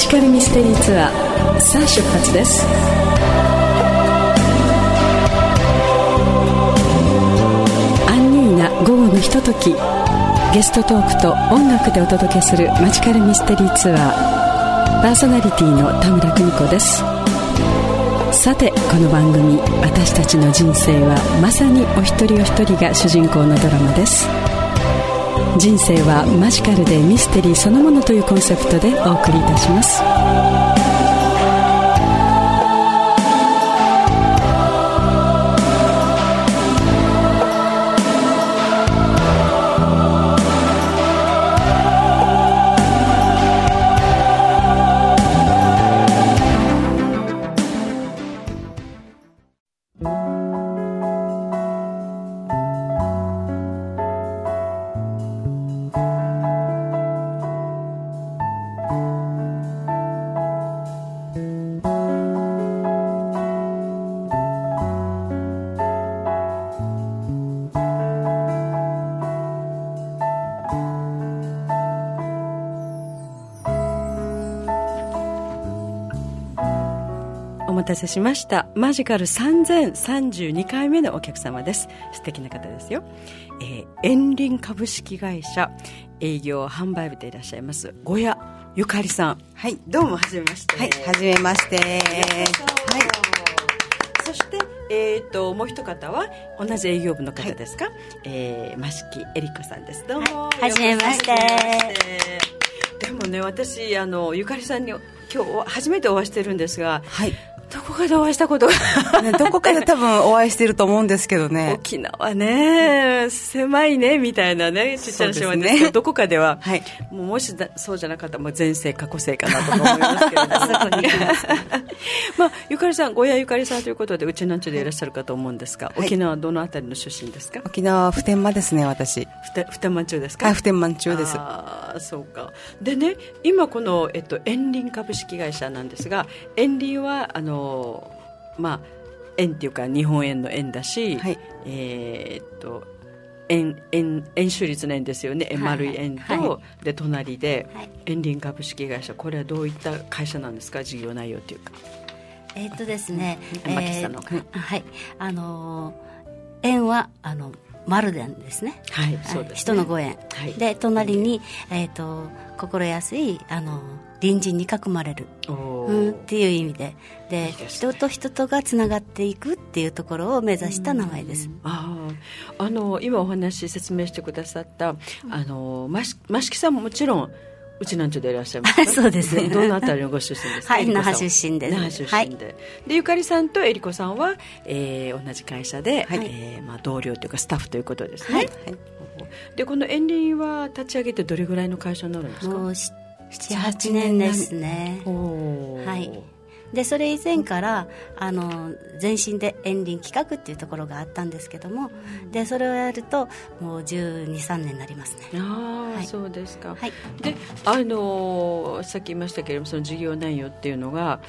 ジカルミステリーツアーさあ出発です。アンニュイな午後のひととき。ゲストトークと音楽でお届けするマジカルミステリーツアーパーソナリティの田村久美子です。さてこの番組「私たちの人生はまさにお一人お一人が主人公のドラマです。人生はマジカルでミステリーそのものというコンセプトでお送りいたします。待たせしました。マジカル3032回目のお客様です。素敵な方ですよ、えー、園林株式会社営業販売部でいらっしゃいます小谷ゆかりさん。はいどうもはじめまして。はいはじめまして。はい。そしてえーと、もう一方は同じ営業部の方ですか、はい、えー、益木恵里子さんです。どうも、はじ、めまして。でもね私あのゆかりさんに今日初めてお会いしてるんですが、はい、どこかでお会いしたことが。ね、どこかで多分お会いしてると思うんですけどね。沖縄ね、うん、狭いねみたいなねちっちゃな島ですけど、ね、どこかでは、はい、もうもしそうじゃなかったら前世過去世かなと思いますけど、まあ、ゆかりさん小屋ゆかりさんということでうちなんちゅでいらっしゃるかと思うんですが、はい、沖縄どのあたりの出身ですか？沖縄普天間ですね私。普天間中ですか？はい普天間中です。ああそうか。でね今この、えっと、園林株式会社なんですが園林はあのまあ円っていうか日本円の円だし、はい、えー、っと円円円周率の円ですよね、はい、丸い円と、はい、で隣で、円林株式会社。これはどういった会社なんですか？事業内容というか。えー、っとですね、うん、えー、はい。あのー、円はあの丸でですね、はいそうです、ね、人のご縁、はい、で隣に、えーと、心安いあの隣人に囲まれる、うん、っていう意味で。で人と人とがつながっていくっていうところを目指した名前です、ああの今お話説明してくださったあの益木さんももちろんうちなんちゅでいらっしゃいます そうですね。どのあたりのご出身ですか？はい、那覇出身です。那覇出身で、はい、でゆかりさんとえりこさんは、えー、同じ会社で、はい、えー、まあ同僚というかスタッフということですね。はい。でこの園林は立ち上げてどれぐらいの会社になるんですか？もう七八年ですね。はい。でそれ以前からあの前身で園林企画っていうところがあったんですけどもでそれをやるともう1 2 3年になりますね。ああ、はい、そうですか、はい、であのさっき言いましたけれどもその事業内容っていうのが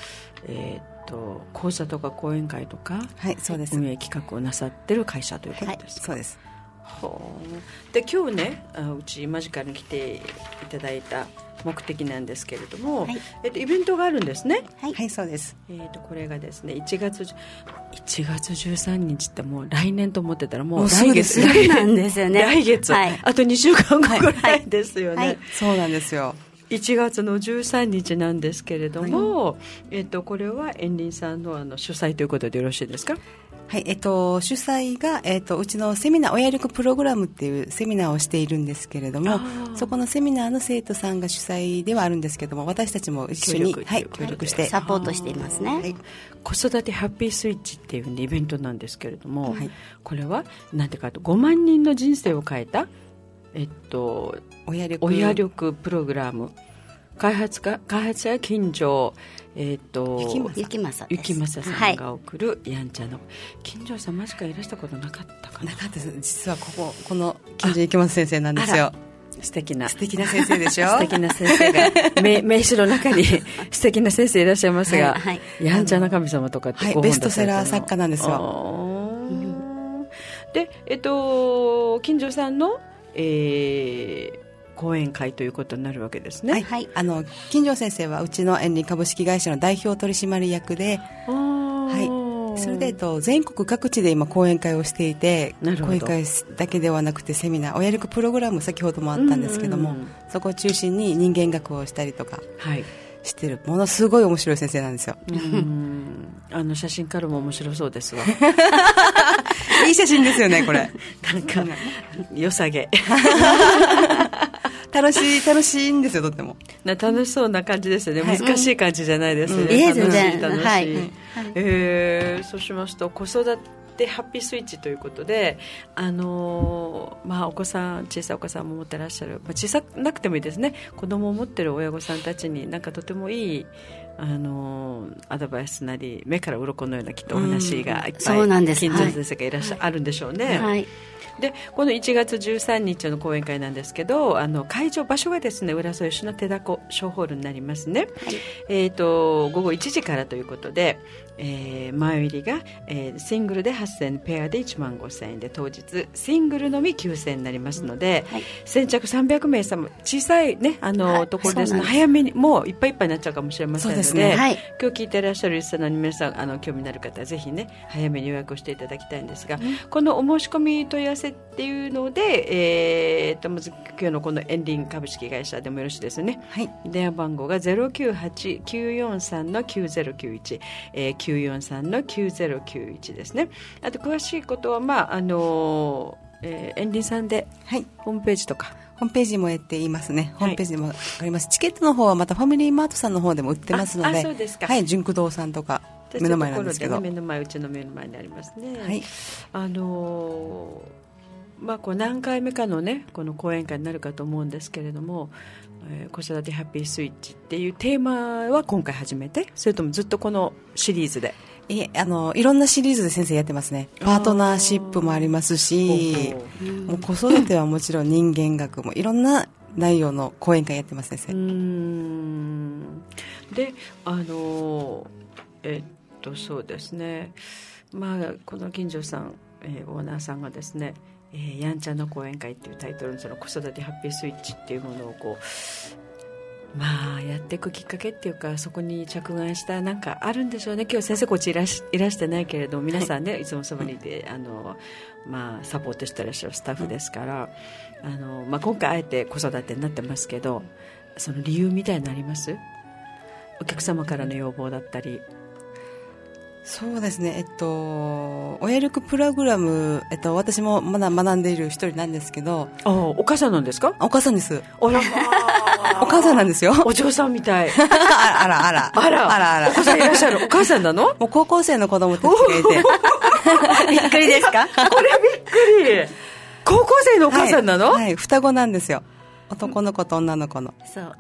えーと講座とか講演会とか、はい、そうです。運営企画をなさってる会社ということですか、はい、そうです。で今日ねうちマジカルに来ていただいた目的なんですけれども、はい、えっと、イベントがあるんですね。はい、はい、そうです、えーと、これがですね1月1月13日ってもう来年と思ってたらもう来月。そうなんですよね。来月、はい、あと2週間後ぐらいですよね、そうなんですよ。1月の13日なんですけれども、えっと、これは園林さんのあの主催ということでよろしいですか？はい、えっと、主催が、えっと、うちのセミナー、親力プログラムっていうセミナーをしているんですけれども、そこのセミナーの生徒さんが主催ではあるんですけども、私たちも一緒に、はい、協力して。サポートしていますね。はい、子育てハッピースイッチっていう、イベントなんですけれども、はい、これは、なんていうかと、5万人の人生を変えた、えっと、親力親力プログラム。開発か開発者近所えっ、ー、と雪政雪政さん。が送るやんちゃの、はい、近所さんマジかいらしたことなかったかな。なかったです実はこここの近所雪政先生なんですよ。素敵な。素敵な先生でしょ？素敵な先生が 名名刺の中に素敵な先生いらっしゃいますが、はい。はい、やんちゃな神様とかってはい、ベストセラー作家なんですよ。でえっと金城さんの、えー、講演会ということになるわけですね。はい、あの金城先生はうちの園林株式会社の代表取締役で、はい、それで、と、全国各地で今講演会をしていて講演会だけではなくてセミナー親力プログラム先ほどもあったんですけども、そこを中心に人間学をしたりとか。はい。してる。ものすごい面白い先生なんですよ。あの写真からも面白そうですわ。いい写真ですよねこれ。なんか良さげ楽しい楽しいんですよとっても。楽しそうな感じですよね、はい、難しい感じじゃないですね、うん、いい全然楽しい、はい、えー、そうしますと子育てハッピースイッチということで、あのー、まあ、お子さん小さいお子さんも持ってらっしゃる、まあ、小さなくてもいいですね。子供を持ってる親御さんたちになんかとてもいいあのアドバイスなり目から鱗のようなきっとお話がいっぱい、そうなんです。金城先生がいらっしゃ、はい、あるんでしょうね。はい。でこの1月13日の講演会なんですけどあの会場場所がですね浦添市の手だこ小ホールになりますね、はい、えーと、午後1時からということで、えー、前売りが、えー、シングルで8000円ペアで1万5000円で当日シングルのみ9000円になりますので、はい、先着300名様小さい、ね、あの、はい、ところですので早めにもういっぱいいっぱいになっちゃうかもしれませんので、ね。はい、今日聞いていらっしゃるリスナーの皆さんあの興味のある方はぜひね早めに予約をしていただきたいんですが、うん、このお申し込み問い合わせっていうので、えー、とまず今日のこのエンリン株式会社でもよろしいですね、はい、電話番号が098943の9091、えー、943の9091ですね。あと詳しいことはまああのー、えー、エンリンさんで、はい、ホームページとかホームページもやっていますね。ホームページもあります。チケットの方はまたファミリーマートさんの方でも売ってますので、そうですか。はい、純駆動さんとか目の前なんですけど、ね、目の前うちの目の前にありますね。はい。あのー、まあこう何回目かのねこの講演会になるかと思うんですけれども、えー、子育てハッピースイッチっていうテーマは今回初めて、それともずっとこのシリーズで？いあのいろんなシリーズで先生やってますね。パートナーシップもありますしもう子育てはもちろん人間学もいろんな内容の講演会やってます先生。であのえっとそうですね。まあこの近所さん、えー、オーナーさんがですねえー、やんちゃな講演会っていうタイトルのその子育てハッピースイッチっていうものをこうまあやっていくきっかけっていうかそこに着眼したなんかあるんでしょうね。今日先生こっちいらしいらしてないけれど皆さんね、はい、いつもそばにいてあの、まあ、サポートしてらっしゃるスタッフですから、あのまあ、今回あえて子育てになってますけどその理由みたいになります？お客様からの要望だったり。そうですね、えっと、親力プログラム、えっと、私もまだ学んでいる一人なんですけど。あお母さんなんですか？お母さんです。あら、お母さんなんですよ。お嬢さんみたい。あら、あら。あら、あら、あら。お子さんいらっしゃる。お母さんなの？もう高校生の子供たちがいて。びっくりですか？これびっくり。高校生のお母さんなの、はい、はい、双子なんですよ。男の子と女の子の。そう。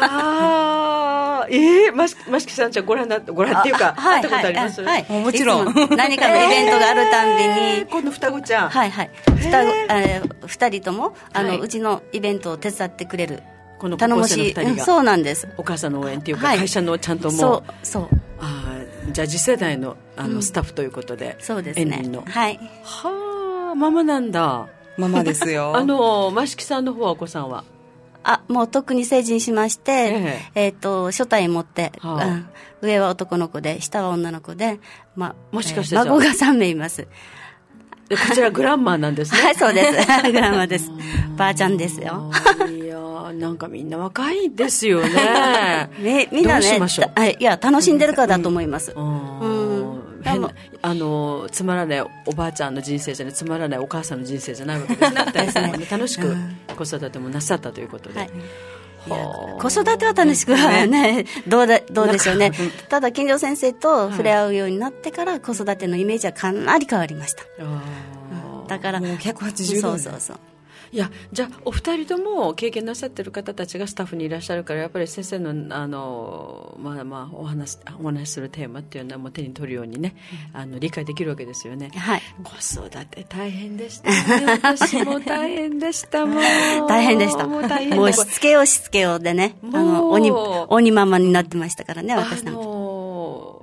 ああ、ええー、まし、ましきさんじゃご覧になって、ご覧っていうか、はい、会ったことあります？はい、もちろん。何かのイベントがあるたんびに。えー、この双子ちゃん。はいはい。双子、えー、二人とも、あの、はい、うちのイベントを手伝ってくれる。この頼もしい、うん、そうなんです。お母さんの応援っていうか、はい、会社のちゃんともうそうそう。あじゃあ次世代のあの、スタッフということでそうですね。はい。はあママなんだ。ママですよ。あの益木さんの方はお子さんは？あもう特に成人しまして、ええ。えー、と初代持って、はあ。うん、上は男の子で下は女の子で、まもしかして、えー、孫が3名いますでこちらグランマーなんですね。は いそうです。グランマーです。ばあちゃんですよ。いやなんかみんな若いですよね。みみんなねいや楽しんでるからだと思います、うん、うん。変なあのつまらないおばあちゃんの人生じゃないつまらないお母さんの人生じゃないわけですね。楽しく子育てもなさったということで。はい子育ては楽しくはね、どうでどうでしょうね、ただ、金城先生と触れ合うようになってから、子育てのイメージはかなり変わりました。だから、もう180度、そうそうそう。いやじゃあお二人とも経験なさってる方たちがスタッフにいらっしゃるからやっぱり先生のあの、まあまあ、お話お話しするテーマっていうのはもう手に取るようにね、うん、あの理解できるわけですよね、はい、子育て大変でしたね。私も大変でしたも う大変でした。もうしつけようしつけようでねあの鬼鬼ママになってましたからね私なんか。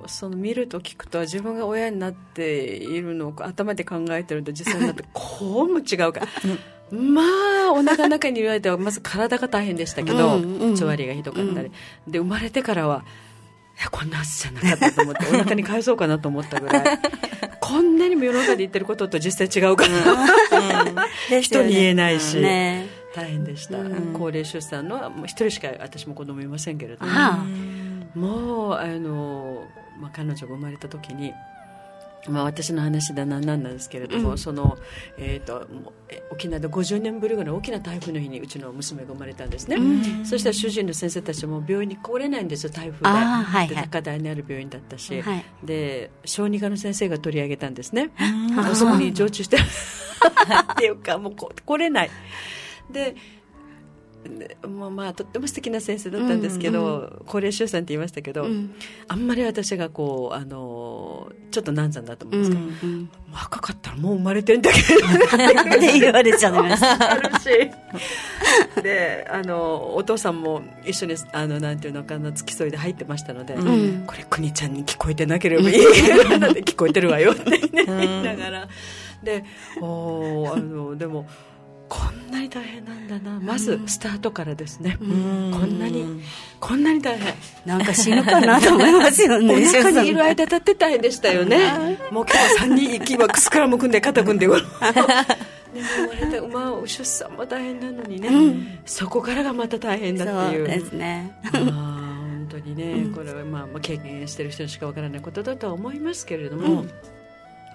その見ると聞くと自分が親になっているのを頭で考えてると実際になってこうも違うからまあお腹の中にいる間はまず体が大変でしたけど、調理がひどかったり、で生まれてからはこんなはずじゃなかったと思ってお腹に返そうかなと思ったぐらい。こんなにも世の中で言ってることと実際違うから、うん、人に言えないし、ね、大変でした、うん、高齢出産の一人しか私も子供いませんけれども、もうあの、まあ、彼女が生まれた時にまあ、私の話で何なんですけれども、うん、そのえーと、沖縄で50年ぶりぐらい大きな台風の日にうちの娘が生まれたんですね、うん、そしたら主人の先生たちも病院に来れないんですよ台風で,、はいはい、高台にある病院だったし、はい、で小児科の先生が取り上げたんですね、そこに常駐して っていうかもう来れない。でまあ、まあとっても素敵な先生だったんですけど、うんうん、高齢出産って言いましたけど、うん、あんまり私がこうあのちょっと難産だと思うんですけど、うんうん、若かったらもう生まれてんだけどって 言われちゃいましたで あのお父さんも一緒にあのなんていうのかな付き添いで入ってましたので、うん、これ邦ちゃんに聞こえてなければいい。ので聞こえてるわよって、ね、言いながら。でおあのでも。こんなに大変なんだな。まずスタートからですね、こんなにこんなに大変。なんか死ぬかなと思いますよね。お腹にいる間だって大変でしたよね。もう今日3人行きはスクラム組んで肩組んで でも生まれたまあ出産も大変なのにね、うん、そこからがまた大変だっていう。そうですね。本当にね、これはまあ、まあ、経験してる人にしかわからないことだとは思いますけれども、うん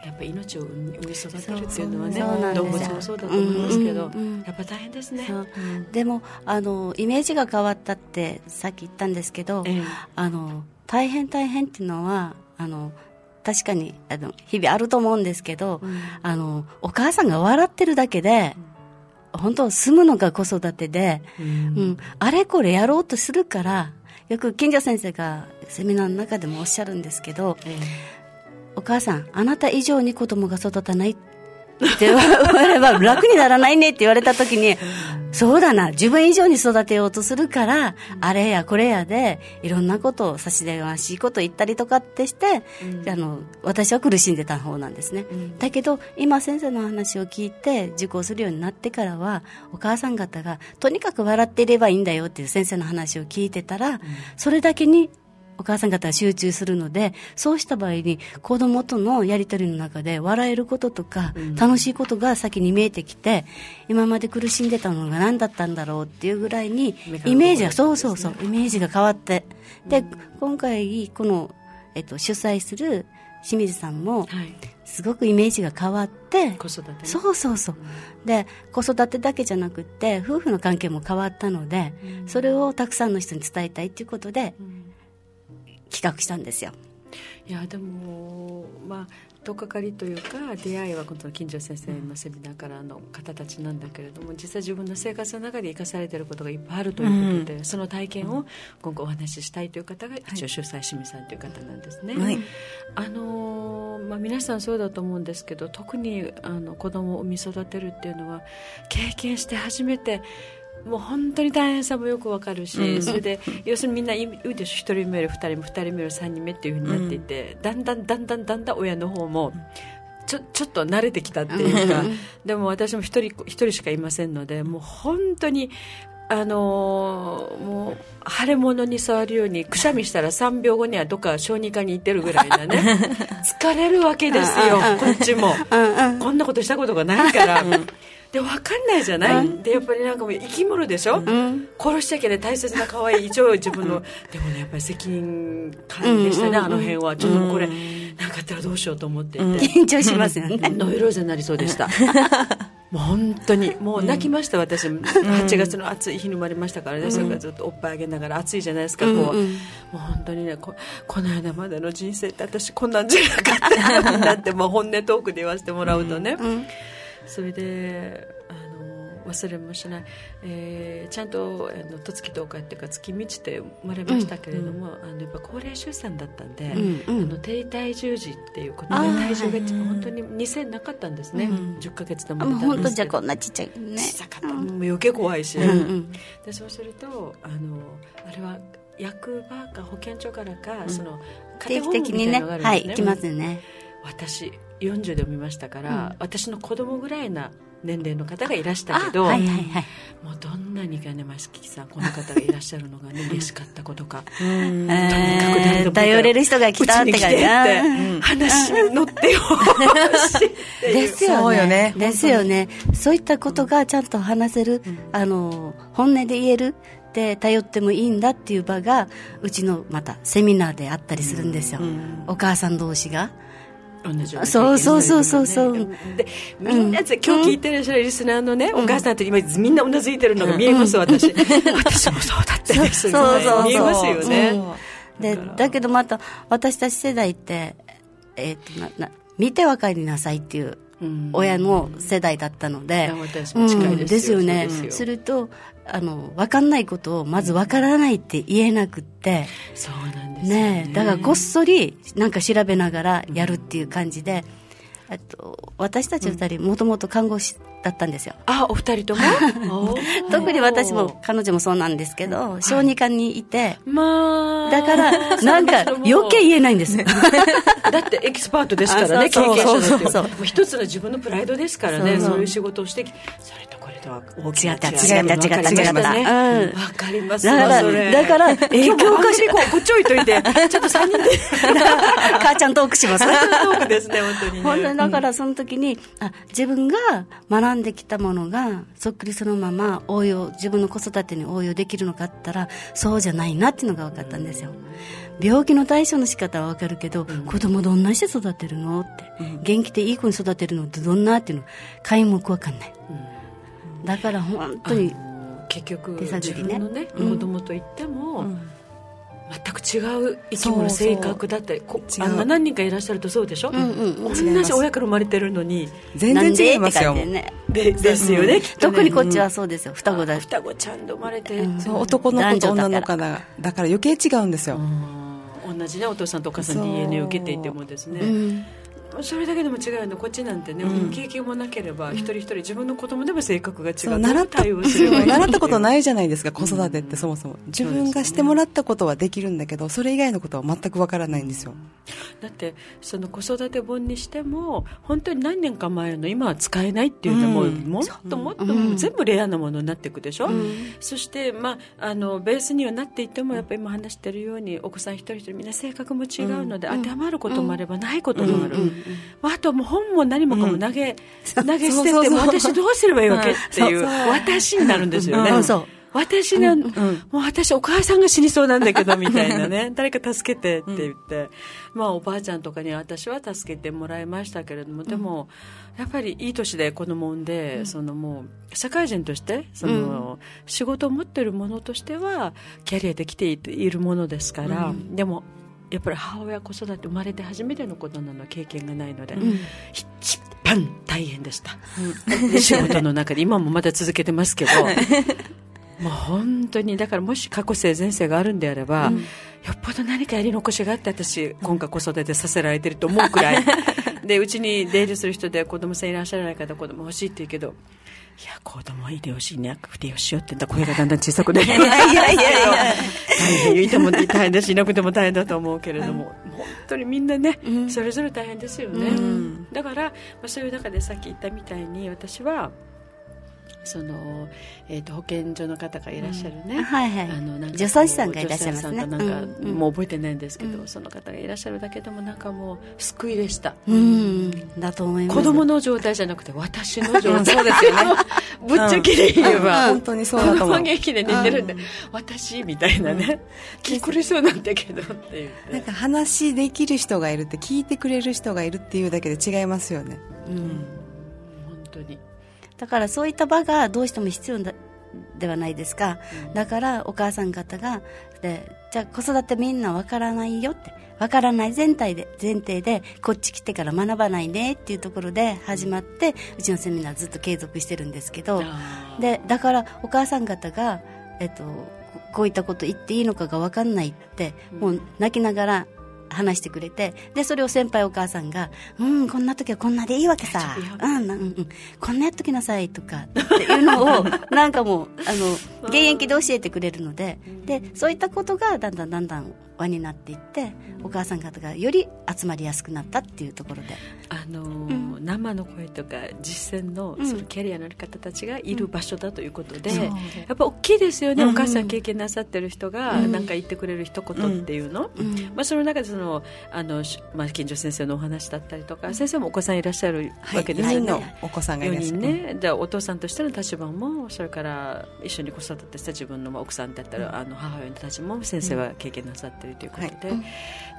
やっぱ命を産み育てるっていうのはね動物もそうだと思いますけど、うんうんうん、やっぱ大変ですね、でもあのイメージが変わったってさっき言ったんですけど、えー、あの大変大変っていうのはあの確かにあの日々あると思うんですけど、うん、あのお母さんが笑ってるだけで、本当住むのが子育てで、うん、うん、あれこれやろうとするからよく近所先生がセミナーの中でもおっしゃるんですけど、えーお母さん、あなた以上に子供が育たない。って言われば楽にならないねって言われた時に、そうだな、自分以上に育てようとするから、あれやこれやで、いろんなことを差し出がしいこと言ったりとかってして、うん、あの、私は苦しんでた方なんですね。うん、だけど、今先生の話を聞いて受講するようになってからは、お母さん方が、とにかく笑っていればいいんだよっていう先生の話を聞いてたら、うん、それだけにお母さん方が集中するので、そうした場合に子供とのやりとりの中で笑えることとか、楽しいことが先に見えてきて、今まで苦しんでたのが何だったんだろうっていうぐらいに、イメージが、そうそうそう、イメージが変わって。で、今回、この、えっと、主催する清水さんも、すごくイメージが変わって、子育て、そうそうそう、で子育てだけじゃなくて夫婦の関係も変わったので、それをたくさんの人に伝えたいということで、企画したんですよ。いやでもまあとっかかりというか出会いはこの近所先生のセミナーからの方たちなんだけれども実際自分の生活の中で生かされていることがいっぱいあるということで、うん、その体験を今後お話ししたいという方が一応主催清水さんという方なんですね。はい、あのまあ、皆さんそうだと思うんですけど特にあの子供を産み育てるっていうのは経験して初めてもう本当に大変さもよくわかるし、うん、それで要するにみんな言うでしょ1人目より2人目2人目より3人目っていうふうになっていて、うん、だんだんだんだんだんだん親の方もちょちょっと慣れてきたっていうか、でも私も1人 ,1 人しかいませんのでもう本当にあのー、もう腫れ物に触るようにくしゃみしたら3秒後にはどっか小児科に行ってるぐらいなね疲れるわけですよこっちもこんなことしたことがないから。で分かんないじゃない、うん、でやっぱりなんかもう生き物でしょ、うん、殺しちゃいけない大切な可愛い一応自分の、でもねやっぱり責任感でしたね、あの辺は。ちょっとこれ、うん、なんかあったらどうしようと思っていて、緊張しますよね。ノイローゼになりそうでした。も う本当に。もう泣きました、私。8月の暑い日に生まれましたからね、それからずっとおっぱいあげながら暑いじゃないですかこう、もう本当にねここの間までの人生って私こんなんじゃなかったなって もう本音トークで言わせてもらうとね、それであの忘れもしない、えー、ちゃんとあの十月10日っていうか月満ちて生まれましたけれども、うん、あのやっぱ高齢出産だったんで、うん、あの低体重児っていうことで体重が本当に2000なかったんですね、うん、10ヶ月で生まれたんですけど。本当じゃこんなちっちゃいね。ちっちゃかった、もう余計怖いし、うんうん、でそうするとあのあれは役場か保健所からか、その定期的にね。はい行きますね。私40で産みましたから、うん、私の子供ぐらいな年齢の方がいらしたけど、はいはいはい、もうどんなにかね益木さんこの方がいらっしゃるのがね嬉しかったことか、とにかく頼れる人が来たって感じ。話に乗ってよですよね。ですよね。そういったことがちゃんと話せる、あの本音で言えるで頼ってもいいんだっていう場がうちのまたセミナーであったりするんですよ、お母さん同士が。そうそうそうそうそう。で、みんなで、今日聞いてらっしゃるリスナーのね、お母さんと今みんなうなずいてるのが見えます、私。私もそうだったですそうそう見えますよね。で、だけどまた、私たち世代って、えっと、な、な、見て分かりなさいっていう親の世代だったので、うん、ですよね。するとあの分かんないことをまず分からないって言えなくって、そうなんですね、ね、だからこっそりなんか調べながらやるっていう感じで、と私たち二人もともと看護師だったんですよ。あお二人とも？特に私も彼女もそうなんですけど小児科にいて、まあ、だからなんか余計言えないんです だってエキスパートですからね経験者ですよ一つの自分のプライドですからねそういう仕事をしてきてそれとは大きな違った違った違った違った。ねわかりますだからだから影響化してこっち置いといて ちょっと3人で。母ちゃんトークします。トークですね本当に本当にだからその時にあ自分が学んできたものがそっくりそのまま応用自分の子育てに応用できるのかったらそうじゃないなっていうのが分かったんですよ。病気の対処の仕方は分かるけど、うん、子供どんなして育てるのって、うん、元気でいい子に育てるのってどんなっていうの皆目分かんない、うん、だから本当に結局自分のね、子供といっても、全く違う生き物性格だったりあんな何人かいらっしゃるとそうでしょ、うんうん、同じ親から生まれてるのに。全然違いますよ。ね。でですよね、うん、特にこっちはそうですよ。双子だ。双子ちゃんと生まれて、男の子と女の子だだから余計違うんですよ。同じねお父さんとお母さん DNA を受けていてもですね、それだけでも違うのこっちなんてね、うん、経験もなければ一人一人自分の子供でも性格が違う習った習ったことないじゃないですか子育てってそもそも。自分がしてもらったことはできるんだけどそれ以外のことは全くわからないんですよ。だってその子育て本にしても本当に何年か前の今は使えないっていうのも、うん、もっともっと全部レアなものになっていくでしょ、うん、そして、まあ、あのベースにはなっていてもやっぱり今話しているようにお子さん一人一人みんな性格も違うので、当てはまることもあればないこともある、あともう本も何もかも投げ、投げ捨てても私どうすればいいわけっていう。私になるんですよね。私の、うん、もう私お母さんが死にそうなんだけどみたいなね。誰か助けてって言って、まあおばあちゃんとかに私は助けてもらいましたけれどもでも、やっぱりいい年で子供産んで、そのもう社会人としてその、仕事を持ってるものとしてはキャリアできているものですから、でもやっぱり母親子育て生まれて初めてのことなの経験がないので、うん、一番大変でした、うん、仕事の中で今もまだ続けてますけどもう本当にだからもし過去性前世があるんであれば、うん、よっぽど何かやり残しがあって私今回子育てさせられてると思うくらい。でうちに出入りする人で子供さんいらっしゃらない方子供欲しいって言うけどいや、子供いてほしいなくてよしよって言った声がだんだん小さくなる。いやいやいやいや。大変、いても大変だし、いなくても大変だと思うけれども、本当にみんなね、それぞれ大変ですよね。だから、まあ、そういう中でさっき言ったみたいに、私は、その、えーと、保健所の方がいらっしゃるね、うん、はいはい、あのなんか助産師さんがいらっしゃいますね。なんか、うん、もう覚えてないんですけど、うん、その方がいらっしゃるだけでもなんかもう救いでした、うん、だと思います。子供の状態じゃなくて私の状態。そうですよねぶっちゃけで言えば、本当にそうだと思う。元気で寝てるんで、私みたいなね、気狂いそうなんだけどっていう。なんか話できる人がいるって聞いてくれる人がいるっていうだけで違いますよね。うん。本当にだからそういった場がどうしても必要ではないですか、うん、だからお母さん方がでじゃあ子育てみんなわからないよって。わからない全体で前提でこっち来てから学ばないねっていうところで始まってうちのセミナーずっと継続してるんですけど。でだからお母さん方が、えっと、こういったこと言っていいのかが分かんないって、もう泣きながら話してくれてでそれを先輩お母さんが「うんこんな時はこんなでいいわけさ、うんうん、こんなやっときなさい」とかっていうのを なんかもうあの現役で教えてくれるのででそういったことがだんだんだんだん輪になっていってお母さん方がより集まりやすくなったっていうところで。あのーうん、生の声とか実践のそのキャリアのある方たちがいる場所だということで、やっぱ大きいですよね、お母さん経験なさってる人が何か言ってくれる一言っていうの、まあ、その中でそのあの、まあ、近所先生のお話だったりとか先生もお子さんいらっしゃるわけですよね、はい、お子さんがいらっしゃる。4人ね。じゃお父さんとしての立場もそれから一緒に子育てした自分の奥さんだったら、あの母親の立場も先生は経験なさってるということで、はい、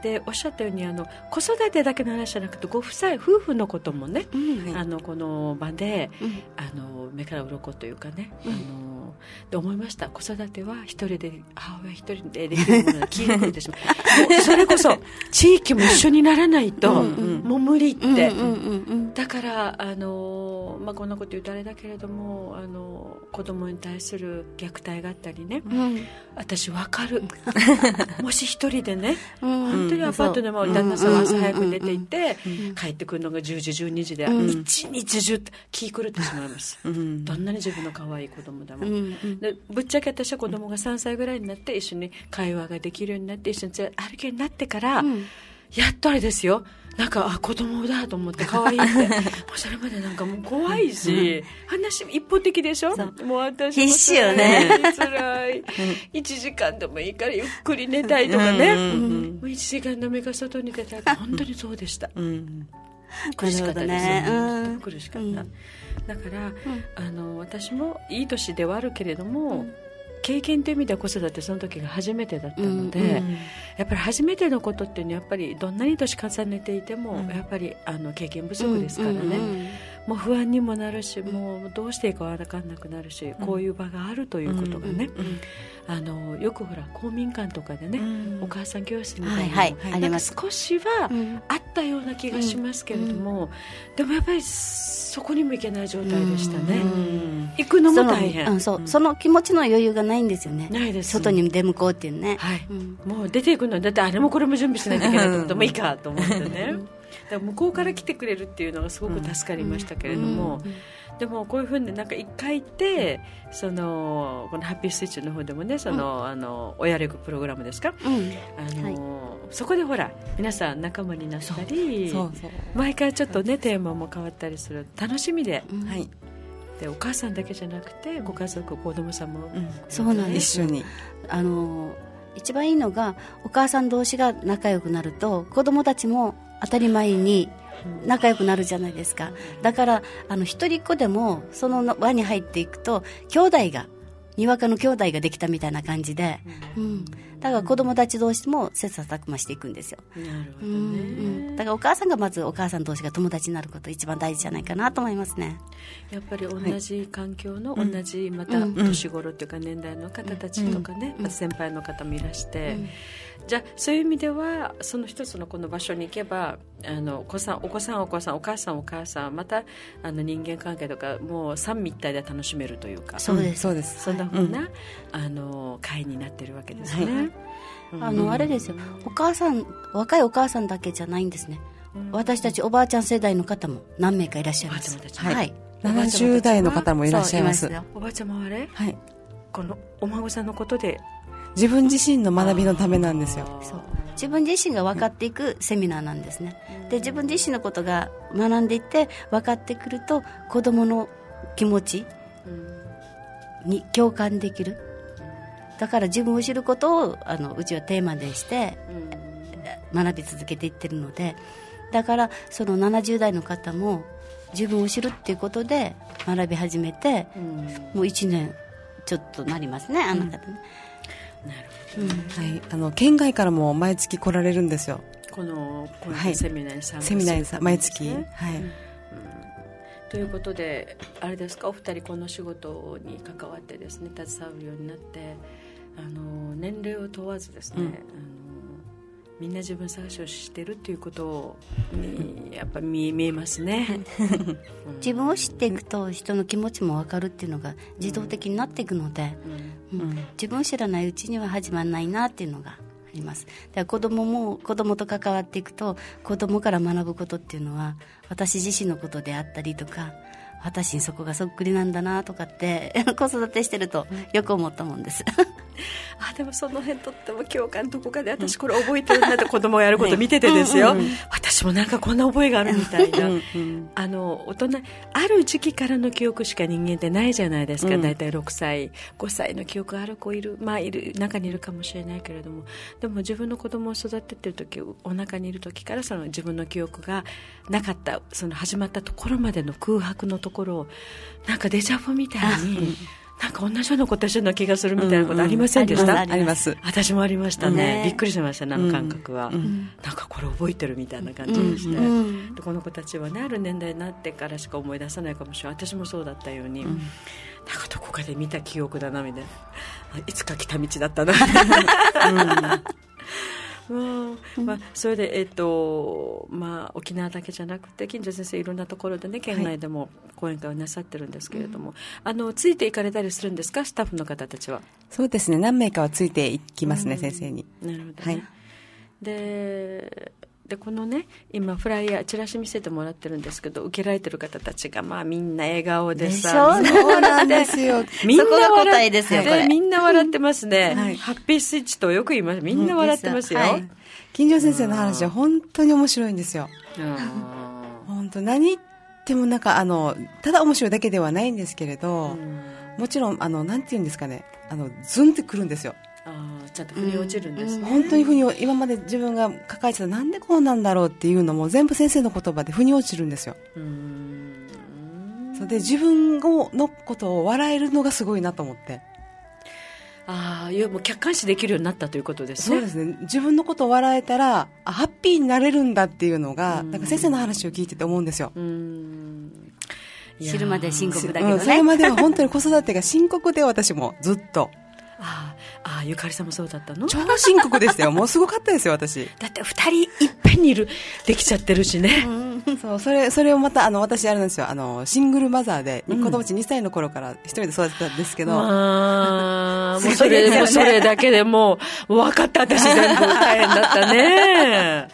でおっしゃったようにあの子育てだけの話じゃなくてご夫妻夫婦のこともね、うん、あのこの場で、うん、あの目から鱗というかね、うん、あので思いました。子育ては一人で母親一人でできるものが気になってしまう。それこそ地域も一緒にならないともう無理って、だからあの、まあ、こんなこと言うとあれだけれどもあの子供に対する虐待があったりね、私分かる。もし一人でね、本当にアパートでも旦那さんは朝早く出て行って、帰ってくるのが10時12時で、一日中気狂ってしまいます、どんなに自分の可愛い子供でも、でぶっちゃけ私は子供が3歳ぐらいになって一緒に会話ができるようになって一緒に歩けるようになってから、やっとあれですよなんかあ子供だと思って可愛いって。もうそれまでなんかもう怖いし、話一方的でしょ？もう私も必死よね。辛い、1時間でもいいからゆっくり寝たいとかね、もう1時間の目が外に出たら本当にそうでした、苦しかったですね、うん、苦しかった、だから、あの私もいい年ではあるけれども、経験という意味では子育てその時が初めてだったので、うんうん、やっぱり初めてのことっていうのはやっぱりどんなに年重ねていても、うん、やっぱりあの経験不足ですからね、うんうんうん、もう不安にもなるしもうどうしていいか分からなくなるし、こういう場があるということがね、あのよくほら公民館とかでね、うん、お母さん教室みたいな,、はいはい、なんか少しはあったような気がしますけれども、うん、でもやっぱりそこにも行けない状態でしたね、うん、行くのも大変。その,、そうその気持ちの余裕がないんですよね。ないです。外に出向こうっていうね、はい、もう出ていくのだってあれもこれも準備しないといけないと思って もいいかと思ってね だ向こうから来てくれるっていうのがすごく助かりましたけれども、でもこういうふうになんか一回行ってそのこのハッピースイッチの方でもねその、うん、あの親力プログラムですか、うん、あの、はい、そこでほら皆さん仲間になったり毎回ちょっとねテーマも変わったりする楽しみで、うん、はい、でお母さんだけじゃなくてご家族子供さんも、そうなんです。一緒にあの一番いいのがお母さん同士が仲良くなると子供たちも当たり前に仲良くなるじゃないですか。だからあの一人っ子でもその輪に入っていくと兄弟がにわかの兄弟ができたみたいな感じで、うん、だから子供たち同士も切磋琢磨していくんですよ。なるほどね、うん、だからお母さんがまずお母さん同士が友達になること一番大事じゃないかなと思いますね。やっぱり同じ環境の、はい、同じまた年頃というか年代の方たちとかね、うん、先輩の方もいらして、うんじゃあそういう意味ではその一つのこの場所に行けばあのお子さんお子さんお子さんお母さんお母さんまたあの人間関係とかもう三位一体で楽しめるというか。そうです。そうです。そんなふうな、はい、あの会になってるわけですね、はい。あのあれですよ。お母さん若いお母さんだけじゃないんですね、私たちおばあちゃん世代の方も何名かいらっしゃいます。はい、は。い、70代の方もいらっしゃいます。おばあちゃまはあれ、はい、このお孫さんのことで自分自身の学びのためなんですよ。そう。自分自身が分かっていくセミナーなんですね。で自分自身のことが学んでいって分かってくると子供の気持ちに共感できる。だから自分を知ることをあのうちはテーマでして学び続けていってるので。だからその70代の方も自分を知るっていうことで学び始めて、もう1年ちょっとなりますねあの方ね、なるほど、はい、あの県外からも毎月来られるんですよ。このこのセミナーに参加セミナーにさ毎月。はい、ということであれですか？お二人この仕事に関わってですね携わるようになってあの年齢を問わずですね、うん、みんな自分探しをしてるっていうことにやっぱ見見えますね。自分を知っていくと人の気持ちも分かるっていうのが自動的になっていくので、うん。うん、自分を知らないうちには始まらないなっていうのがあります。だから子供も子供と関わっていくと子供から学ぶことっていうのは私自身のことであったりとか私にそこがそっくりなんだなとかって子育てしてるとよく思ったもんです あでもその辺とっても共感どこかで私これ覚えてるんだって子供がやること見ててですよ、ねうんうん、私もなんかこんな覚えがあるみたいな。うん、あの大人ある時期からの記憶しか人間ってないじゃないですか、うん、大体6歳5歳の記憶ある子いるまあいる中にいるかもしれないけれども。でも自分の子供を育ててる時お腹にいる時からその自分の記憶がなかったその始まったところまでの空白のところをなんかデジャブみたいになんか同じようなことしてるような気がするみたいなことありませんでした、うんうん、あります。私もありましたね、ね、びっくりしましたねあの感覚は、うん、なんかこれ覚えてるみたいな感じでして、うん、でこの子たちはねある年代になってからしか思い出さないかもしれない。私もそうだったように、うん、なんかどこかで見た記憶だなみたいな。いつか来た道だったな。うん まあ、それで、えっとまあ、沖縄だけじゃなくて金城先生いろんなところでね県内でも講演会をなさってるんですけれども、はい、あのついていかれたりするんですか？スタッフの方たちは。そうですね。何名かはついていきますね、先生に。なるほど、ね、はい、ででこのね今フライヤーチラシ見せてもらってるんですけど受けられてる方たちがまあみんな笑顔でさそうなんですよ。みんな笑ってですよ、はい、みんな笑ってますね、はい、ハッピースイッチとよく言います。みんな笑ってますよ、はい、金城先生の話は本当に面白いんですよ。本当何言ってもなんかあのただ面白いだけではないんですけれどもちろんあのなんて言うんですかね。あのズンってくるんですよあちゃんと腑に落ちるんです、ね、本当に腑に今まで自分が抱えてたなんでこうなんだろうっていうのも全部先生の言葉で腑に落ちるんですよ。それで自分のことを笑えるのがすごいなと思って。ああいやもう客観視できるようになったということですね。そうですね。自分のことを笑えたらあハッピーになれるんだっていうのがなんか先生の話を聞いてて思うんですよ。知るまで深刻だけどね、うん、それまでは本当に子育てが深刻で私も。ずっとああゆかりさんもそうだったの？超深刻でしたよ。もうすごかったですよ私。だって2人いっぺんにいるできちゃってるしね、うん、そうそれそれをまたあの私あれなんですよ。あのシングルマザーで、うん、子供たち2歳の頃から一人で育てたんですけど、ああ もうそれそれだけでもう分かった私全部。大変だったね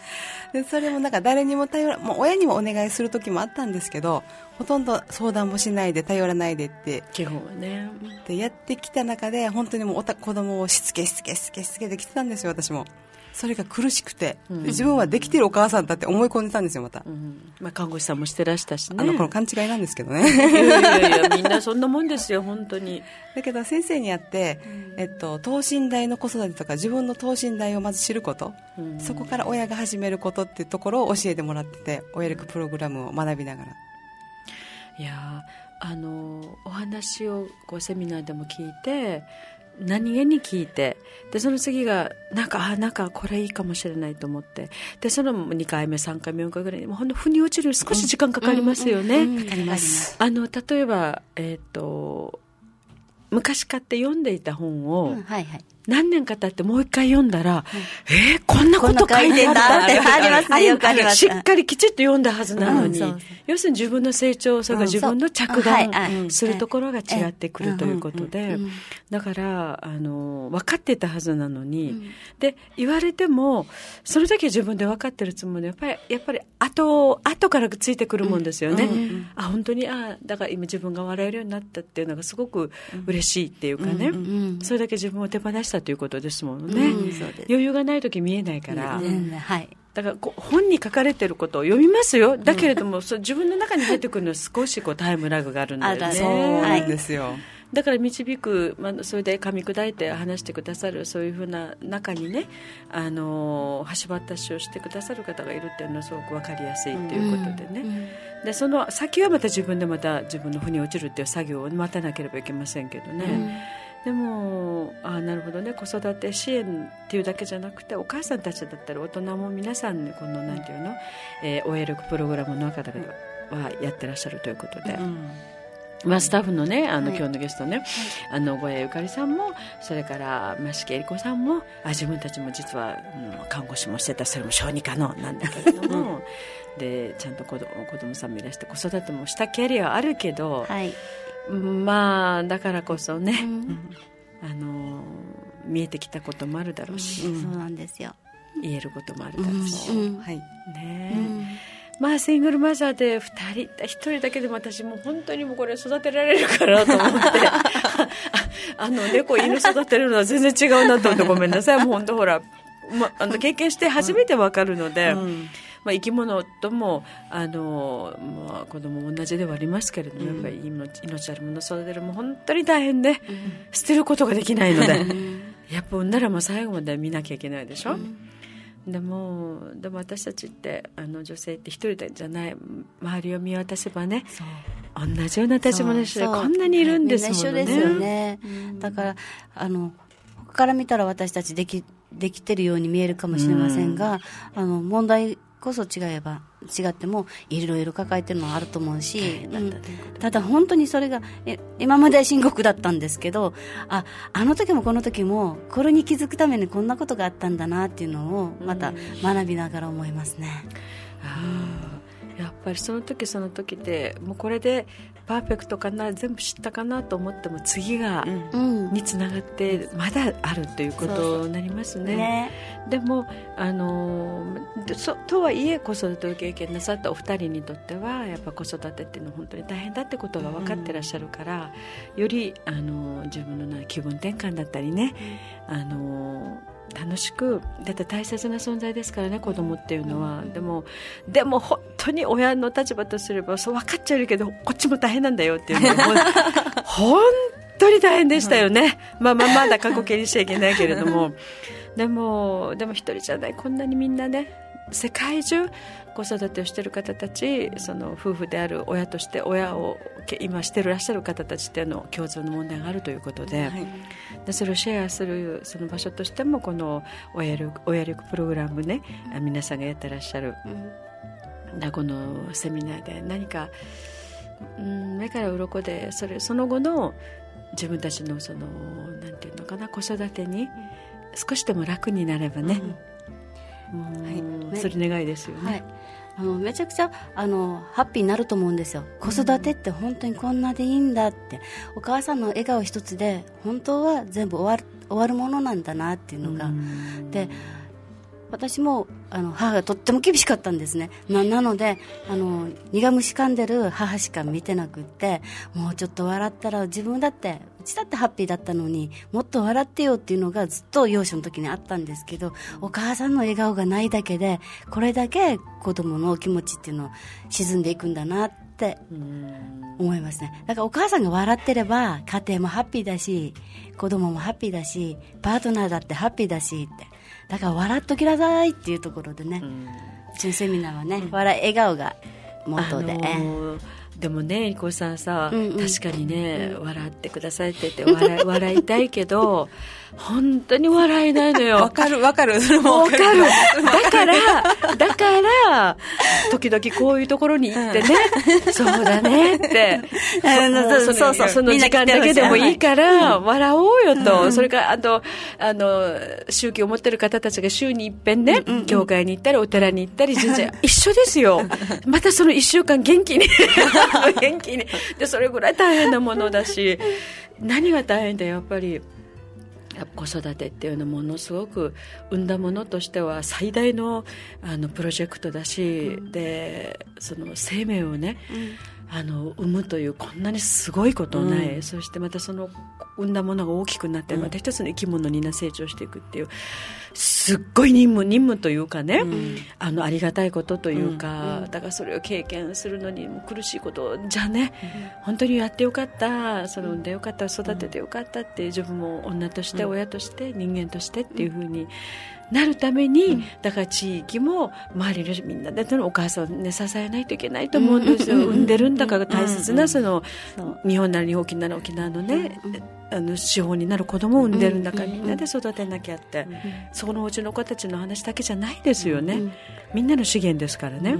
でそれもなんか誰にも頼らもう親にもお願いする時もあったんですけどほとんど相談もしないで頼らないでって基本はね。でやってきた中で本当にもうおた子供をしつけしつけしつけしつけできてたんですよ私もそれが苦しくて、うん、自分はできてるお母さんだって思い込んでたんですよまた、うん、まあ、看護師さんもしてらしたしね。あのこの勘違いなんですけどね。いやいやいやみんなそんなもんですよ本当に。だけど先生に会って、えっと、等身大の子育てとか自分の等身大をまず知ること、そこから親が始めることっていうところを教えてもらってて親力プログラムを学びながら。いやあのお話をこうセミナーでも聞いて何気に聞いてでその次がなんかあなんかこれいいかもしれないと思って。でその2回目3回目4回ぐらいにもうほんと腑に落ちる少し時間かかりますよね、かかります。あの例えばえっ、ー、と昔買って読んでいた本を、うんはいはい、何年か経ってもう一回読んだら、うん、えー、こんなこと書いてたって。ありますね、よくあります。しっかりきちっと読んだはずなのに、うん、要するに自分の成長、それから自分の着眼するところが違ってくるということで、だから、あの、分かってたはずなのに、うん、で、言われても、それだけ自分で分かってるつもりやっぱり、やっぱり、後、後からついてくるもんですよね。あ、本当に、あ、だから今自分が笑えるようになったっていうのがすごく嬉しいっていうかね、それだけ自分を手放したしたということですもんね、うん、余裕がない時見えないから、はい。だから本に書かれてることを読みますよ。だけれども、うん、そ自分の中に入ってくるのは少しこうタイムラグがあるんだよね。そうなんですよ、だから導く、まあ、それで噛み砕いて話してくださるそういうふうな中にねあの橋渡しをしてくださる方がいるっていうのはすごく分かりやすいということでね、うんうん、でその先はまた自分でまた自分の腑に落ちるっていう作業を待たなければいけませんけどね、うんでもあなるほどね。子育て支援っていうだけじゃなくてお母さんたちだったら大人も皆さん、ね、このなんていうの、えー、OL プログラムの方々はやってらっしゃるということで。うん。まあ、スタッフのね、あの、はい、今日のゲストね、はい、あの、小谷ゆかりさんも、それから、増木恵理子さんも、あ、自分たちも実は、うん、看護師もしてた、それも小児科の、なんだけれども、うん、で、ちゃんと子供子供さんもいらして子育てもしたキャリアはあるけど、はい、まあだからこそね、うん、あの見えてきたこともあるだろうし、うん、そうなんですよ。言えることもあるだろうし、はい。ね。まあシングルマザーで2人1人だけでも私もう本当にもうこれ育てられるかなと思って。あの猫犬育てるのは全然違うなと思って。ごめんなさい。もう本当ほら、ま、あの経験して初めてわかるので、うん、まあ、生き物ともあの、まあ、子供も同じではありますけれども、やっぱり命命あるもの育てるも本当に大変で、捨てることができないので、やっぱ産んだらもう最後まで見なきゃいけないでしょ？でもでも私たちってあの女性って一人じゃない周りを見渡せばね同じような立場の人でこんなにいるんですもんね。ですよね、だからあの他から見たら私たちできできてるように見えるかもしれませんが、うん、あの問題こそ違えば違ってもいろいろ抱えてるのはあると思うし、うん、ただ本当にそれが今までは深刻だったんですけどああの時もこの時もこれに気づくためにこんなことがあったんだなっていうのをまた学びながら思いますね。うん、やっぱりその時その時でもうこれでパーフェクトかな全部知ったかなと思っても次が、うん、につながってまだあるということになりますね。ね。でもあのそとはいえ子育てを経験なさったお二人にとってはやっぱ子育てっていうのは本当に大変だってことが分かってらっしゃるから、うん、よりあの自分の気分転換だったりね、あの楽しくだって大切な存在ですからね子供っていうのは、でもでも本当に親の立場とすればそう分かっちゃうけどこっちも大変なんだよっていうのは 本当に大変でしたよね、まあまあまだ過去形にしちゃいけないけれども。でもでも一人じゃないこんなにみんなね世界中子育てをしている方たちその夫婦である親として親を今してらっしゃる方たちっていうの共通の問題があるということではい、でそれをシェアするその場所としてもこの親力親力プログラムね皆さんがやってらっしゃる、うん、このセミナーで何か、うん、目から鱗でそれその後の自分たちのそのなんていうのかな子育てに少しでも楽になればね、うん、はい、それ願いですよね。はいあのめちゃくちゃあのハッピーになると思うんですよ。子育てって本当にこんなでいいんだって、お母さんの笑顔一つで本当は全部終わる終わるものなんだなっていうのが、で私もあの母がとっても厳しかったんですね。ななのであの苦虫噛んでる母しか見てなくってもうちょっと笑ったら自分だってうちだってハッピーだったのにもっと笑ってよっていうのがずっと幼少の時にあったんですけどお母さんの笑顔がないだけでこれだけ子供の気持ちっていうの沈んでいくんだなって思いますね。だからお母さんが笑ってれば家庭もハッピーだし子供もハッピーだしパートナーだってハッピーだしって。だから笑っときなさいっていうところでね、うちのセミナーはね、うん、笑笑顔が元で、あのーでもね、いこさんさ、うんうん、確かにね、笑ってくださいって言って笑笑いたいけど、本当に笑えないのよ。わかるわかる。それもわかる。だから、だから、時々こういうところに行ってね、うん、そうだねって、そうそうそう、その時間だけでもいいから、笑おうよと、うん、それから、あと、あの、宗教を持ってる方たちが週に一遍ね、うんうん、教会に行ったり、お寺に行ったり、神社、一緒ですよ。またその一週間元気に 元気に。で、それぐらい大変なものだし、何が大変だやっぱり。子育てっていうのはものすごく産んだものとしては最大のあのプロジェクトだし、うん、でその生命をね、うん、あの産むというこんなにすごいことない、うん、そしてまたその産んだものが大きくなってまた一つの生き物にな成長していくっていうすっごい任務任務というかね、うん、あのありがたいことというか、うん、だからそれを経験するのにも苦しいことじゃね、うん、本当にやってよかったその産ん。でよかった育ててよかったって自分も女として親として人間としてっていうふうになるために、うん、だから地域も周りのみんなでお母さんを、ね、支えないといけないと思うんですよ、産んでるんだから大切なその、日本なら日本沖縄なら沖縄のね、あの資本になる子供を産んでるんだからみんなで育てなきゃって、そのうちの子たちの話だけじゃないですよね、みんなの資源ですからね。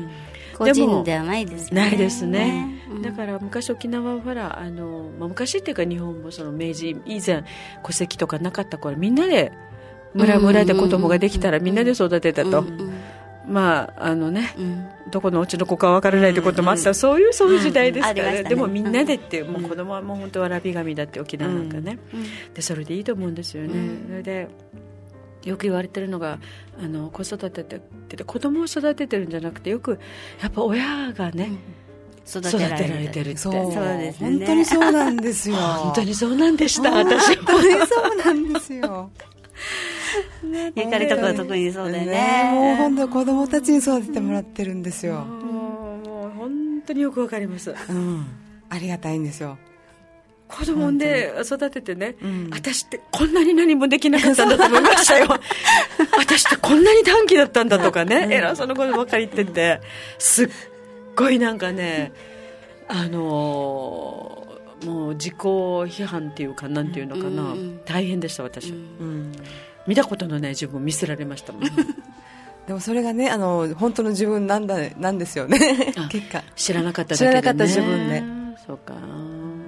個人ではないですね。ないですね。だから昔沖縄はほらあの、まあ、昔っていうか日本もその明治以前戸籍とかなかった頃みんなで村々で子供ができたらみんなで育てたと。まあ、あのね、うん、どこのうちの子か分からないってこともあった、うん、そういうそういう時代ですから、ね、でもみんなでって、もう子供はもう本当わらび神だって沖縄なんかね、でそれでいいと思うんですよね、それでよく言われてるのがあの子育てって子供を育ててるんじゃなくてよくやっぱ親がね、育てられてるってそう。ですね。本当にそうなんですよ。本当にそうなんでした私本当にそうなんですよ ゆかりとこは特にそうだよね。ねもう本当子供たちに育ててもらってるんですよ、もうもう本当によくわかります。うん、ありがたいんですよ。子供で育ててね、うん。私ってこんなに何もできなかったんだと思いましたよ。私ってこんなに短気だったんだとかね、偉そうなことばっかり言ってて。すっごいなんかねあのーもう自己批判っていうかなんていうのかな、うんうん大変でした私、うん見たことのない自分を見せられましたもん でもそれがねあの本当の自分なんだなんですよね。あ結果。知らなかっただけで、ね、知らなかった自分で。そうか。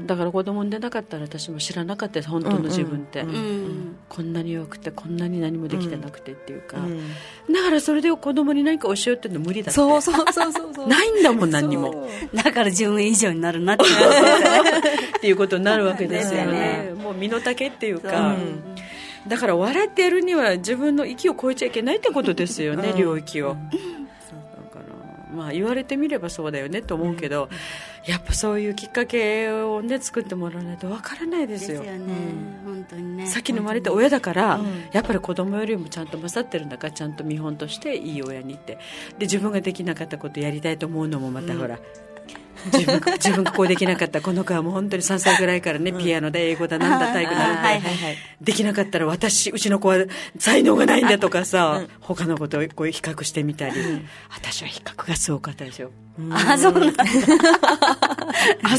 だから子供産んでなかったら私も知らなかったです。本当の自分って、うんうんこんなに弱くてこんなに何もできてなくてっていうか、うん。だからそれで子供に何か教えようっていうの無理だって。そうそうそうそうそうないんだもん何にも。そう。だから自分以上になるなってっていうことになるわけですよね。ですよもう身の丈っていうそうか、うんだから笑ってやるには自分の域を超えちゃいけないってことですよね、うん。領域を、だからまあ言われてみればそうだよねと思うけど、やっぱそういうきっかけをね作ってもらわないとわからないでよ。ですすよね、本当にね。先に生まれた親だから、うんやっぱり子供よりもちゃんと勝ってるんだからちゃんと見本としていい親にって。で自分ができなかったことやりたいと思うのもまたほら、自分が自分がこうできなかったこの子はもう本当に3歳ぐらいからね、ピアノで英語だなんだ体育だなんだ、できなかったら私うちの子は才能がないんだとかさ、他の子とこう比較してみたり、私は比較がすごかったですよ。あそうなんだ。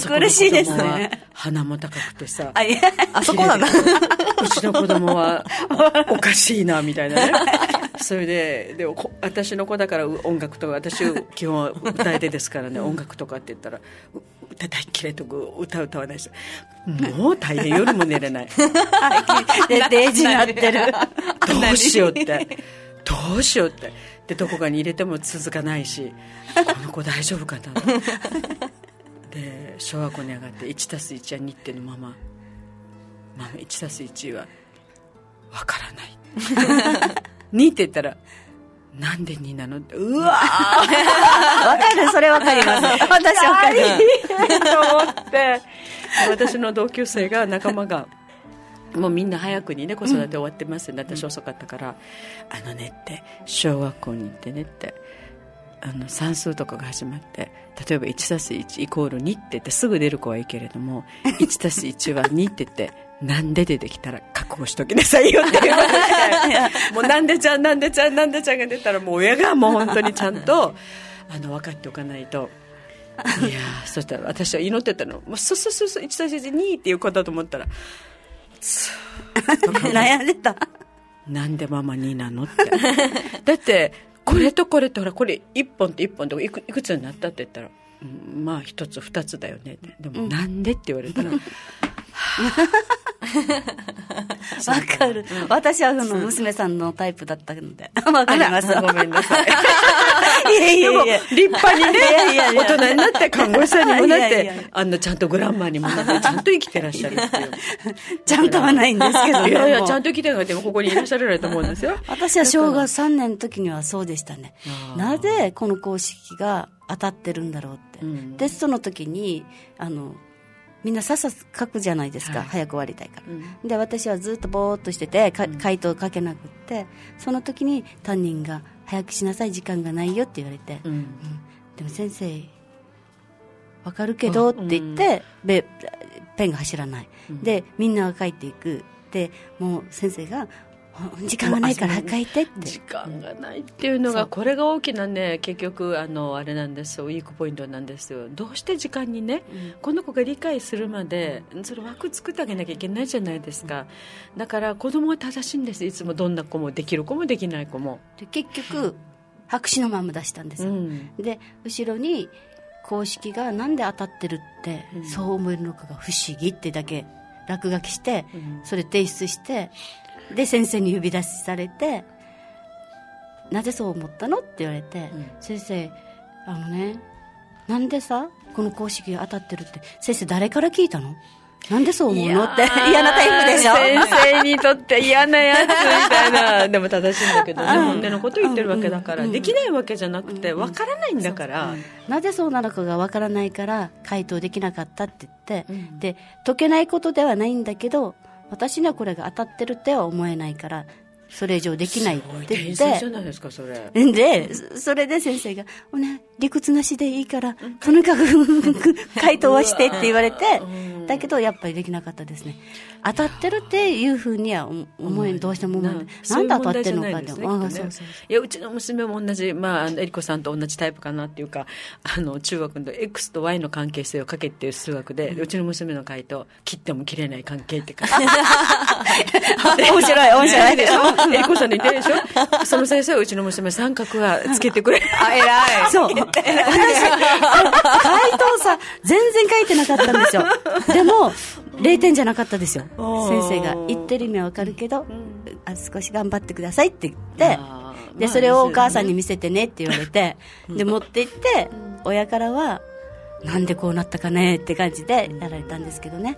苦しいですね。鼻も高くてさあいやあそこなんだ。うちの子供はおかしいなみたいなねそれでで私の子だからう音楽とか私基本は歌い手ですからね音楽とかって言ったらう歌大っ嫌いとか歌歌わないです。もう大変夜も寝れない。でデージになってる。どうしようって。どうしようって。でどこかに入れても続かないしこの子大丈夫かな。で小学校に上がって1たす1は2ってのままママ1たす1はわからない 2って言ったらなんで2なの？ってうわわかるそれわかります。私わかる。ーと思って。私の同級生が仲間がもうみんな早くにね子育て終わってます。よね、私遅かったから「あのね」って小学校に行ってねってあの算数とかが始まって例えば 1+1 イコール2って言ってすぐ出る子はいいけれども 1+1 は2って言ってなんで出てきたら覚悟しときなさいよって言われてもうなんでちゃんなんでちゃんなんでちゃんが出たらもう親がもう本当にちゃんとあの分かっておかないと。いやーそしたら私は祈ってたの。もうそうそうそうそう 1+1 っていうことだと思ったら 悩んでた。なんでママ2なのって。だってこれとこれとほらこれ1本と1本といくいくつになったって言ったら、うんまあ1つ2つだよね。でも、なんでって言われたら わかる、私はその娘さんのタイプだったので。わかります。ごめんなさい。いやいやいや立派にねいやいや大人になって看護師さんにもなっいやいやてあんなちゃんとグランマーにもなってちゃんと生きてらっしゃるっていうちゃんとはないんですけどいやいやもちゃんと生きてなくてもここにいらっしゃらないと思うんですよ。私は小学3年の時にはそうでしたね。なぜこの公式が当たってるんだろうって、うん。テストの時にあのみんなさっさと書くじゃないですか、はい。早く終わりたいから、うん。で私はずっとぼーっとしててか回答書けなくってその時に担任が「早くしなさい時間がないよ」って言われて「うん。でも先生わかるけど」って言って、べペンが走らない、でみんなが書いていく。でもう先生がほ「時間がないから書いて」って。時間がないっていうのがこれが大きなね結局あのあれなんですよ。ウィークポイントなんですよ。どうして時間にね、この子が理解するまでそれ枠作ってあげなきゃいけないじゃないですか、だから子供は正しいんです。いつもどんな子もできる子もできない子も、で結局白紙のまま出したんですよ、うん。で後ろに公式がなんで当たってるって、そう思えるのかが不思議ってだけ落書きして、うん。それ提出してで先生に呼び出しされてなぜそう思ったの？って言われて、うん先生あのねなんでさこの公式が当たってるって先生誰から聞いたの？なんでそう思うの？って嫌なタイプでしょ？先生にとって嫌なやつみたいな。でも正しいんだけどね本音のこと言ってるわけだから、できないわけじゃなくてわからないんだから、なぜそうなのかがわからないから回答できなかったって言って、で解けないことではないんだけど私にはこれが当たってるっては思えないからそれ以上できないって言って。で、それで先生が、おね、理屈なしでいいから、とにかく回答はしてって言われて、だけどやっぱりできなかったですね。当たってるっていうふうには思えどうしても思えない。なんで当たってるのかでも。いや、うちの娘も同じ、まあ、えりこさんと同じタイプかなっていうか、あの、中学の X と Y の関係性をかけっていう数学で、うちの娘の回答、切っても切れない関係って書いて。面白い、面白いでしょえりこさんの言ってるでしょその先生はうちの娘三角はつけてくれ。あ、偉い。そう。私、回答さ、全然書いてなかったんですよ。でも、0点じゃなかったですよ。先生が。言ってる意味はわかるけど、あ少し頑張ってくださいって言って、で、それをお母さんに見せてねって言われて、で、持って行って、親からは、なんでこうなったかねって感じでやられたんですけどね。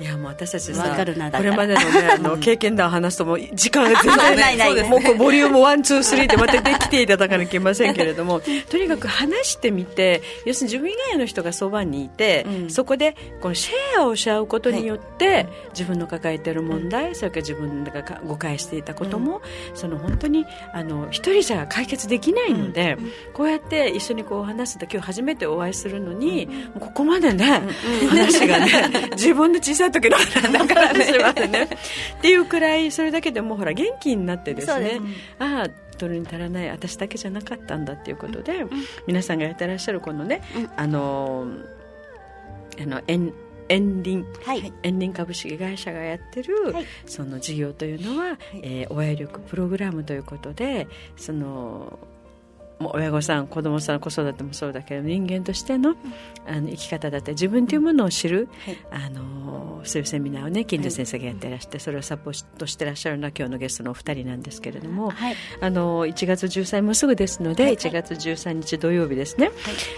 いやもう私たちさこれまでの,、ね、あの 経験談話すとも時間が全然ない。ないもうボリューム123でまたできていただかなきゃいけませんけれども。とにかく話してみて要するに自分以外の人がそばにいて、うん、そこでこのシェアをし合うことによって、はい、自分の抱えている問題、うん、それから自分が誤解していたことも、うん、その本当にあの一人じゃ解決できないので、こうやって一緒にこう話すと今日初めてお会いするのに、ここまでね、話がね自分の小さい時のだからねね。っていうくらいそれだけでもほら元気になってですね。ああ取るに足らない私だけじゃなかったんだっていうことで、うん、皆さんがやってらっしゃるこのね、うん、あのあのエンエンリン、はい、エンリン株式会社がやってる、はい、その事業というのは、はい、えー、親力プログラムということでその親御さん子供さん子育てもそうだけど人間としてのあの生き方だったり自分というものを知る、はい、あのそういうセミナーをね金城先生がやってらして、はい、それをサポートしてらっしゃるのは今日のゲストのお二人なんですけれども、はい、あの1月13日もすぐですので、はい、1月13日土曜日ですね、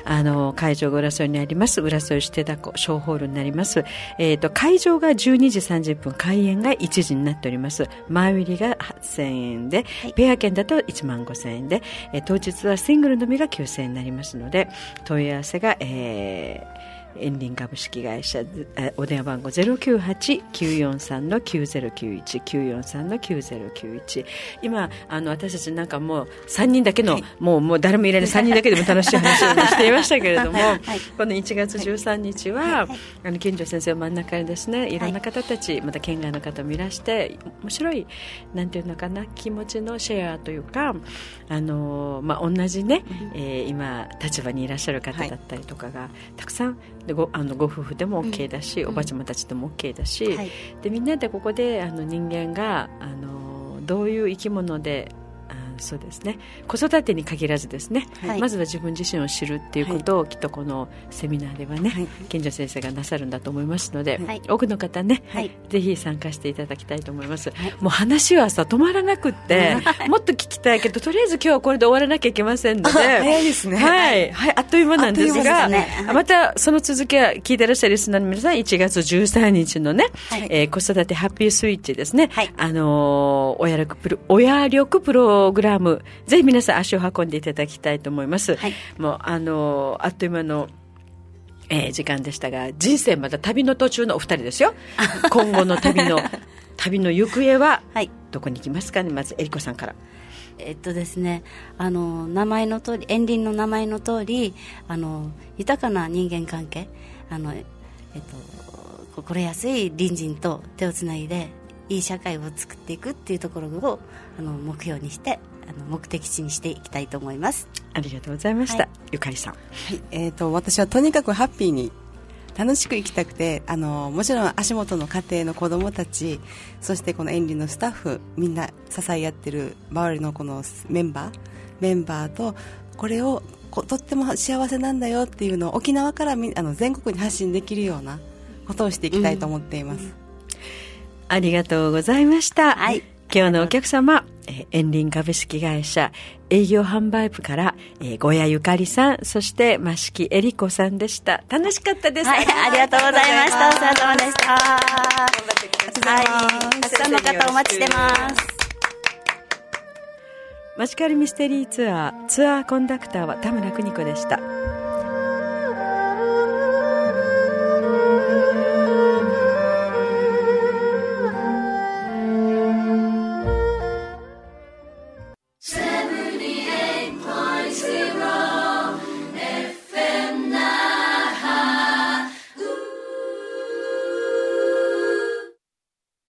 あの会場が浦添にあります。浦添市手だこ小ホールになります、えーと、会場が12時30分開演が1時になっております。前売りが8000円で、ペア券だと1万5000円で、えー、当日ははシングルのみが9000円になりますので問い合わせが、えーエンリン株式会社お電話番号098-943の9091 943の9091今あの私たちなんかもう3人だけの、はい、もうもう誰もいらない 3人だけでも楽しい話をしていましたけれども、はい、この1月13日は、はい、あの金城先生を真ん中にですねい。ろんな方たち、また県外の方もいらして面白いなんていうのかな気持ちのシェアというかあの、まあ、同じね、えー、今立場にいらっしゃる方だったりとかが、たくさんでごあのご夫婦でも OK だし、うん、おばちゃまたちでも OK だし、はい、でみんなでここであの人間があのどういう生き物でそうですね。子育てに限らずですね、はい、まずは自分自身を知るっていうことを、はい、きっとこのセミナーではね、はい、賢者先生がなさるんだと思いますので、多くの方ね、ぜひ参加していただきたいと思います、もう話はさ止まらなくって もっと聞きたいけどとりあえず今日はこれで終わらなきゃいけませんので。早いですね。はい、はい、あっという間なんですが、ね、またその続きは聞いてらっしゃるリスナーの皆さん1月13日のね、はい、えー、子育てハッピースイッチですね、あのー、親力プロ親力プログラムぜひ皆さん足を運んでいただきたいと思います。はい、もうあのあっという間のえー、時間でしたが人生また旅の途中のお二人ですよ 今後の旅の旅の行方はどこに行きますかね？まずえりこさんから。えっとですね、あの名前の通り園林の名前の通りあの豊かな人間関係あの、えっと、心安い隣人と手をつないでいい社会を作っていくっていうところをあの目標にしてあの目的地にしていきたいと思います。ありがとうございました、はい、ゆかりさん、はい。えーと、私はとにかくハッピーに楽しく生きたくてあのもちろん足元の家庭の子供たちそしてこの園林のスタッフみんな支え合ってる周りのこのメンバーメンバーとこれをとっても幸せなんだよっていうのを沖縄からあの全国に発信できるようなことをしていきたいと思っています、うん、ありがとうございました、はい、今日のお客様えー、園林株式会社営業販売部から、えー、小谷ゆかりさん、そして増木恵里子さんでした。楽しかったです。はい、ありがとうございました。お疲れ様でした。はい、たくさんの方お待ちしてます。マジカルミステリーツアーツアーコンダクターは田村邦子でした。